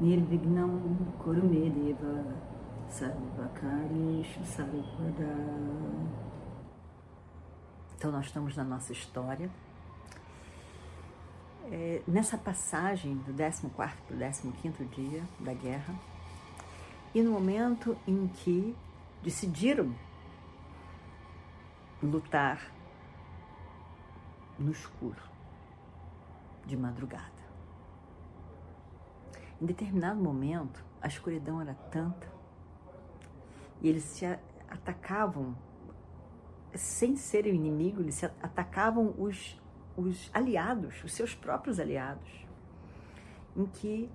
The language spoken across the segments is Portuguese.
Nirvignam Kurumedeva Sarvakarishu Sarvada Então, nós estamos na nossa história. É, nessa passagem do 14 para o 15 dia da guerra, e no momento em que decidiram lutar no escuro, de madrugada. Em determinado momento, a escuridão era tanta e eles se atacavam sem serem inimigo, eles atacavam os, os aliados, os seus próprios aliados, em que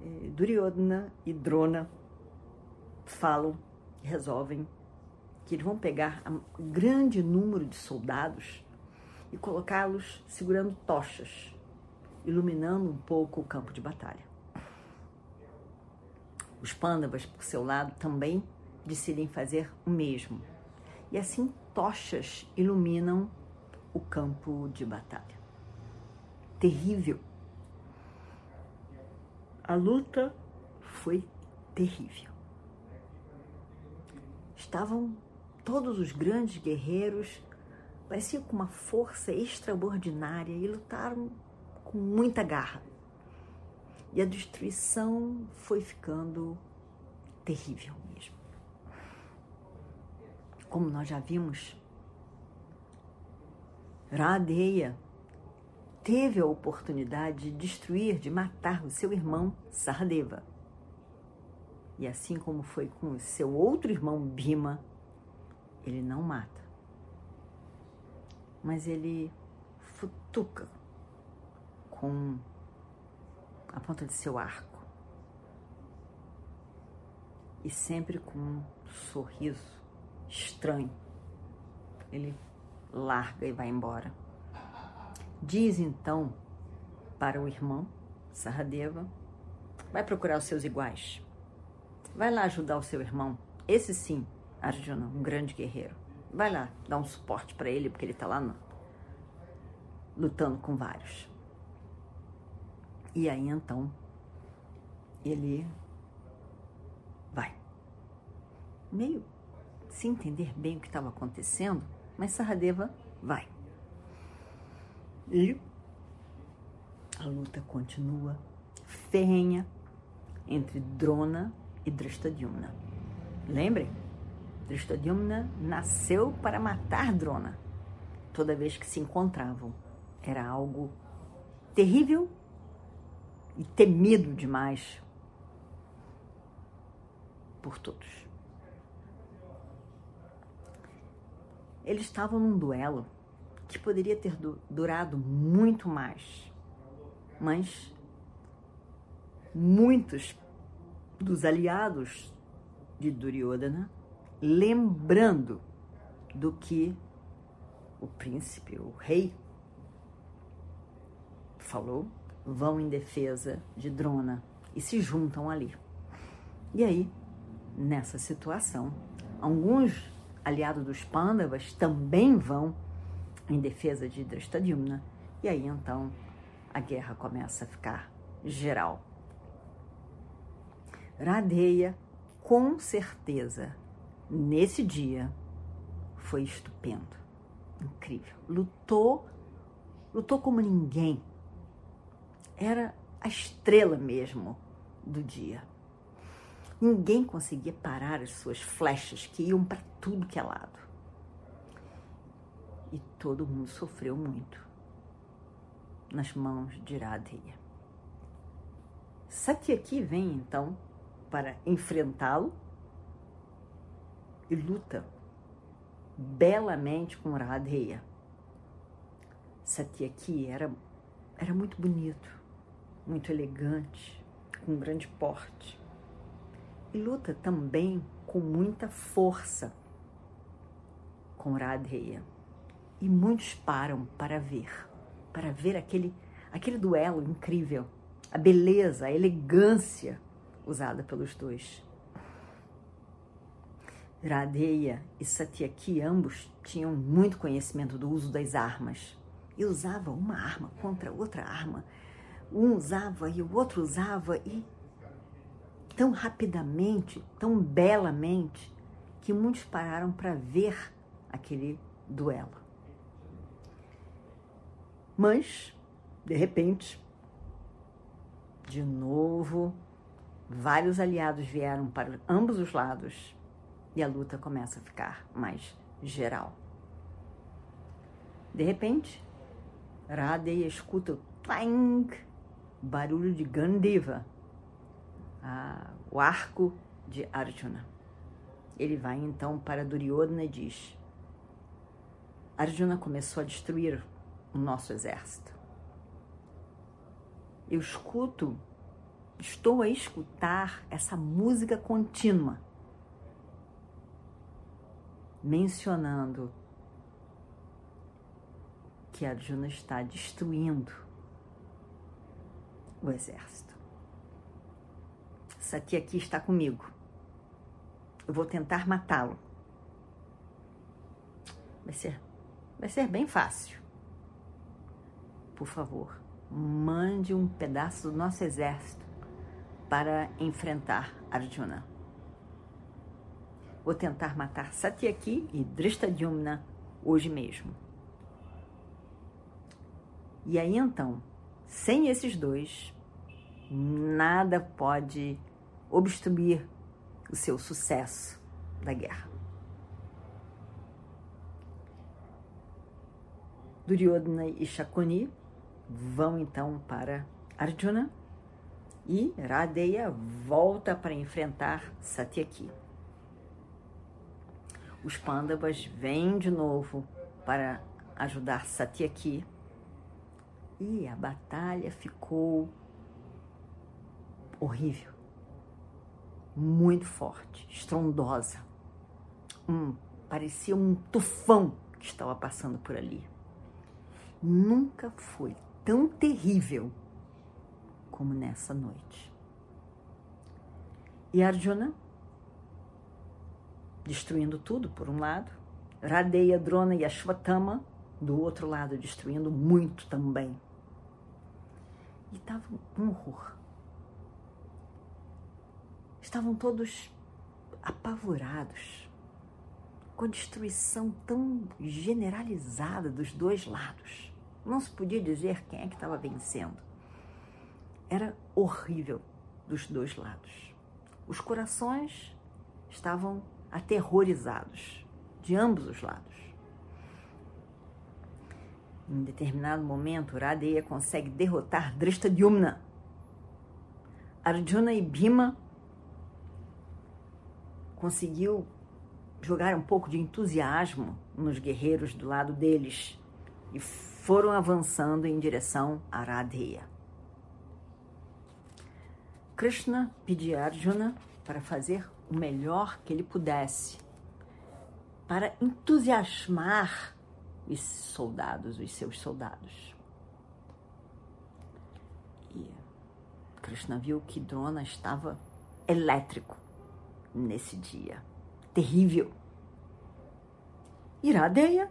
eh, Duryodhana e Drona falam resolvem que eles vão pegar um grande número de soldados e colocá-los segurando tochas, iluminando um pouco o campo de batalha. Os pândavas, por seu lado, também decidem fazer o mesmo e assim tochas iluminam o campo de batalha. Terrível. A luta foi terrível. Estavam todos os grandes guerreiros, pareciam com uma força extraordinária e lutaram com muita garra. E a destruição foi ficando terrível mesmo como nós já vimos, Radeya teve a oportunidade de destruir, de matar o seu irmão Sardeva. E assim como foi com o seu outro irmão Bima, ele não mata. Mas ele futuca com a ponta de seu arco. E sempre com um sorriso estranho. Ele larga e vai embora. Diz então para o irmão Saradeva: vai procurar os seus iguais. Vai lá ajudar o seu irmão. Esse sim, Arjuna, um grande guerreiro. Vai lá dar um suporte para ele, porque ele está lá no, lutando com vários. E aí então ele vai. Meio sem entender bem o que estava acontecendo, mas Saradeva vai. E a luta continua ferrenha entre Drona e Drishtadyumna. Lembrem? Drishtadyumna nasceu para matar Drona toda vez que se encontravam. Era algo terrível e temido demais por todos. Eles estavam num duelo que poderia ter durado muito mais, mas muitos dos aliados de Duryodhana, lembrando do que o príncipe, o rei, falou, vão em defesa de Drona e se juntam ali. E aí, nessa situação, alguns aliado dos Pandavas, também vão em defesa de Drishtadyumna. E aí então a guerra começa a ficar geral. Radeia, com certeza, nesse dia foi estupendo, incrível. Lutou, lutou como ninguém. Era a estrela mesmo do dia. Ninguém conseguia parar as suas flechas que iam para tudo que é lado. E todo mundo sofreu muito nas mãos de Iradeia. Satyaki vem então para enfrentá-lo e luta belamente com Radheya. Satyaki era, era muito bonito, muito elegante, com grande porte e luta também com muita força com Radheya. E muitos param para ver, para ver aquele, aquele duelo incrível, a beleza, a elegância usada pelos dois. Radheya e Satyaki ambos tinham muito conhecimento do uso das armas e usavam uma arma contra outra arma. Um usava e o outro usava e tão rapidamente, tão belamente, que muitos pararam para ver aquele duelo. Mas, de repente, de novo, vários aliados vieram para ambos os lados e a luta começa a ficar mais geral. De repente, Radha escuta o twang, barulho de Gandiva, o arco de Arjuna. Ele vai então para Duryodhana e diz: Arjuna começou a destruir o nosso exército. Eu escuto, estou a escutar essa música contínua mencionando que Arjuna está destruindo o exército. Satyaki está comigo. Eu vou tentar matá-lo. Vai ser, vai ser bem fácil. Por favor, mande um pedaço do nosso exército para enfrentar Arjuna. Vou tentar matar Satyaki e Drishtadyumna hoje mesmo. E aí então, sem esses dois, nada pode obstruir o seu sucesso da guerra. Duryodhana e Shakuni vão então para Arjuna e Radeya volta para enfrentar Satyaki os Pandavas vêm de novo para ajudar Satyaki. E a batalha ficou horrível, muito forte, estrondosa. Parecia um tufão que estava passando por ali. Nunca foi tão terrível como nessa noite. E Arjuna destruindo tudo por um lado, Radeya, Drona e Ashwatthama do outro lado, destruindo muito também. E estava um horror. Estavam todos apavorados com a destruição tão generalizada dos dois lados. Não se podia dizer quem é que estava vencendo. Era horrível dos dois lados. Os corações estavam aterrorizados de ambos os lados. Em determinado momento, Radeya consegue derrotar Drishtadyumna. Arjuna e Bhima conseguiu jogar um pouco de entusiasmo nos guerreiros do lado deles e foram avançando em direção a Radeya. Krishna pediu a Arjuna para fazer o melhor que ele pudesse para entusiasmar os soldados, os seus soldados. E Krishna viu que Drona estava elétrico nesse dia, terrível. Iradeia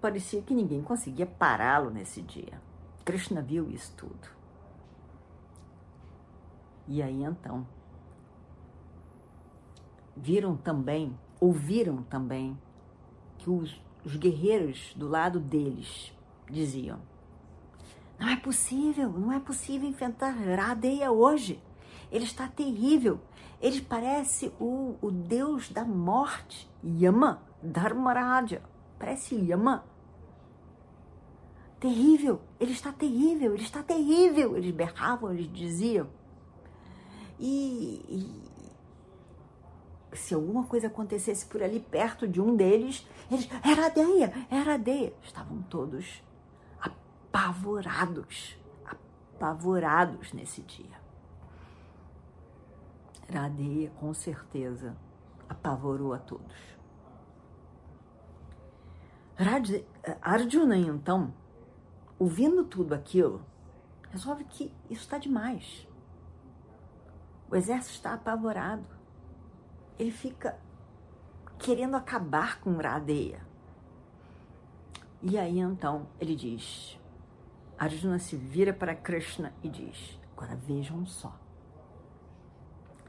parecia que ninguém conseguia pará-lo nesse dia. Krishna viu isso tudo. E aí então viram também, ouviram também, que os, os guerreiros do lado deles diziam: Não é possível, não é possível enfrentar Radeia hoje. Ele está terrível. Ele parece o, o deus da morte, Yama, Dharmaraja. Parece Yama. Terrível, ele está terrível, ele está terrível. Eles berravam, eles diziam. E, se alguma coisa acontecesse por ali perto de um deles, eles, era Deia, era Deia. Estavam todos apavorados, apavorados nesse dia. Radeia, com certeza, apavorou a todos. Arjuna, então, ouvindo tudo aquilo, resolve que isso está demais. O exército está apavorado. Ele fica querendo acabar com Radeia. E aí então ele diz: Arjuna se vira para Krishna e diz: Agora vejam só.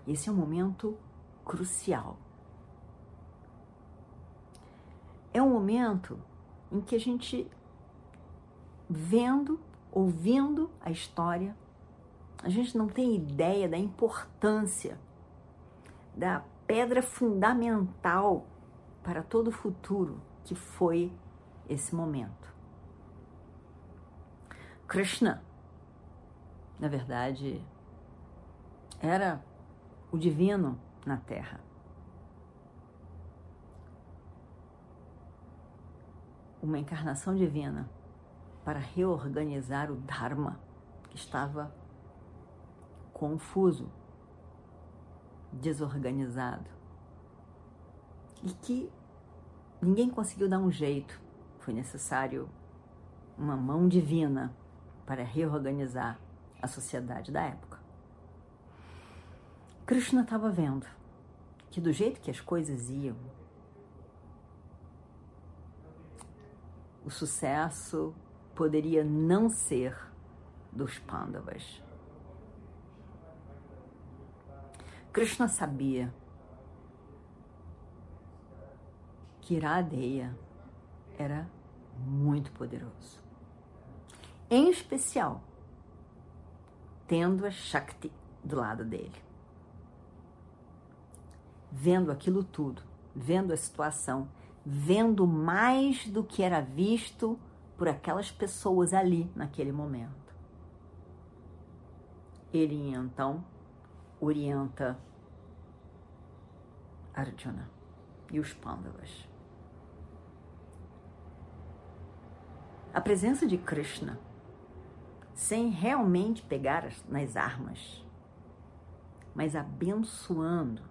Esse é um momento crucial. É um momento em que a gente, vendo, ouvindo a história, a gente não tem ideia da importância da pedra fundamental para todo o futuro que foi esse momento. Krishna, na verdade, era o divino na Terra. Uma encarnação divina para reorganizar o Dharma que estava confuso, desorganizado e que ninguém conseguiu dar um jeito. Foi necessário uma mão divina para reorganizar a sociedade da época. Krishna estava vendo que do jeito que as coisas iam, o sucesso poderia não ser dos Pandavas. Krishna sabia que Iradeya era muito poderoso. Em especial, tendo a Shakti do lado dele. Vendo aquilo tudo, vendo a situação, vendo mais do que era visto por aquelas pessoas ali naquele momento. Ele então orienta Arjuna e os Pandavas. A presença de Krishna, sem realmente pegar nas armas, mas abençoando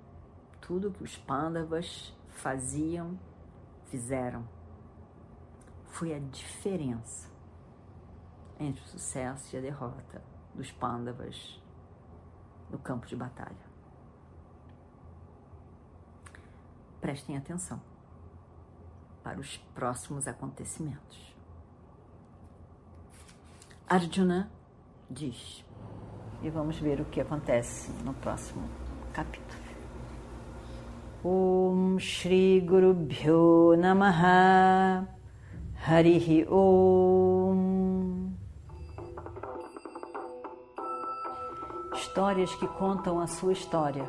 tudo que os Pandavas faziam, fizeram, foi a diferença entre o sucesso e a derrota dos Pandavas no campo de batalha. Prestem atenção para os próximos acontecimentos. Arjuna diz. E vamos ver o que acontece no próximo capítulo. Om Shri Guru Bhyo Namaha Harihi Om Histórias que contam a sua história,